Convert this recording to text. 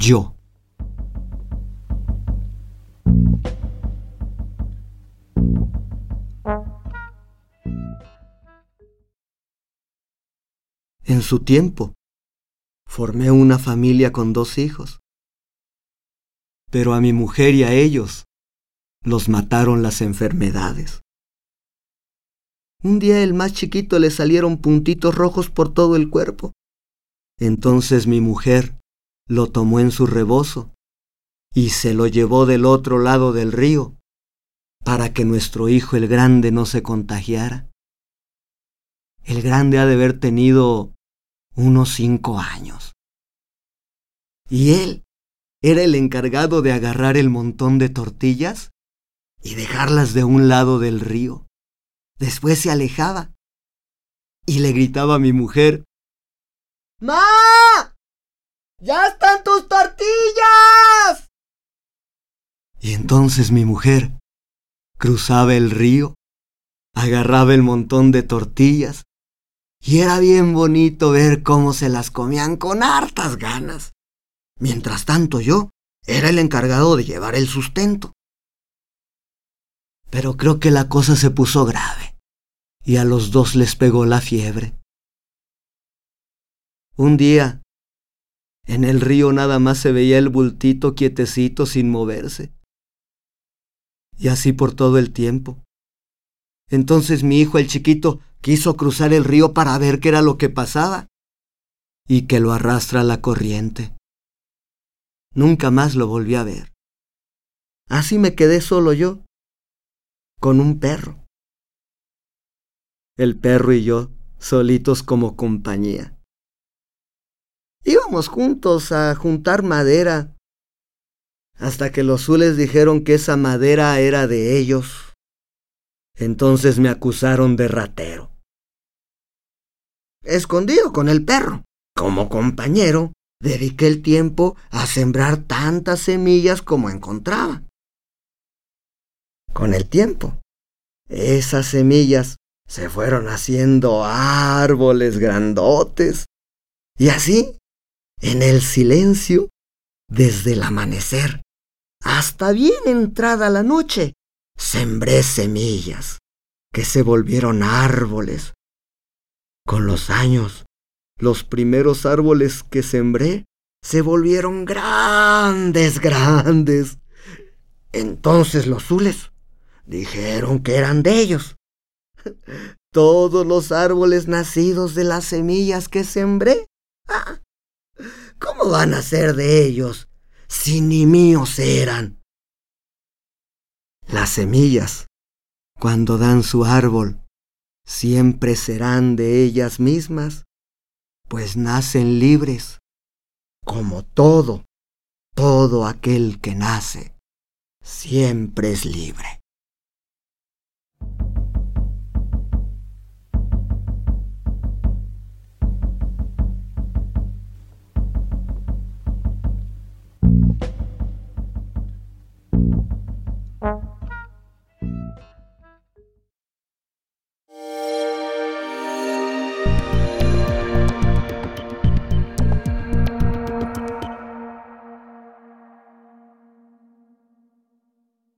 yo. En su tiempo, formé una familia con dos hijos, pero a mi mujer y a ellos los mataron las enfermedades. Un día el más chiquito le salieron puntitos rojos por todo el cuerpo. Entonces mi mujer lo tomó en su rebozo y se lo llevó del otro lado del río para que nuestro hijo el grande no se contagiara. El grande ha de haber tenido unos cinco años. Y él era el encargado de agarrar el montón de tortillas y dejarlas de un lado del río. Después se alejaba y le gritaba a mi mujer, ¡Ma! ¡Ya están tus tortillas! Y entonces mi mujer cruzaba el río, agarraba el montón de tortillas y era bien bonito ver cómo se las comían con hartas ganas. Mientras tanto yo era el encargado de llevar el sustento. Pero creo que la cosa se puso grave y a los dos les pegó la fiebre. Un día, en el río nada más se veía el bultito quietecito sin moverse. Y así por todo el tiempo. Entonces mi hijo, el chiquito, quiso cruzar el río para ver qué era lo que pasaba y que lo arrastra la corriente. Nunca más lo volví a ver. Así me quedé solo yo, con un perro. El perro y yo, solitos como compañía. Íbamos juntos a juntar madera, hasta que los zules dijeron que esa madera era de ellos. Entonces me acusaron de ratero. Escondido con el perro, como compañero, dediqué el tiempo a sembrar tantas semillas como encontraba. Con el tiempo, esas semillas se fueron haciendo árboles grandotes. Y así, en el silencio, desde el amanecer hasta bien entrada la noche, sembré semillas que se volvieron árboles. Con los años, los primeros árboles que sembré se volvieron grandes, grandes. Entonces los zules dijeron que eran de ellos. Todos los árboles nacidos de las semillas que sembré. Ah, ¿Cómo van a ser de ellos si ni míos eran? Las semillas, cuando dan su árbol, siempre serán de ellas mismas pues nacen libres, como todo, todo aquel que nace, siempre es libre.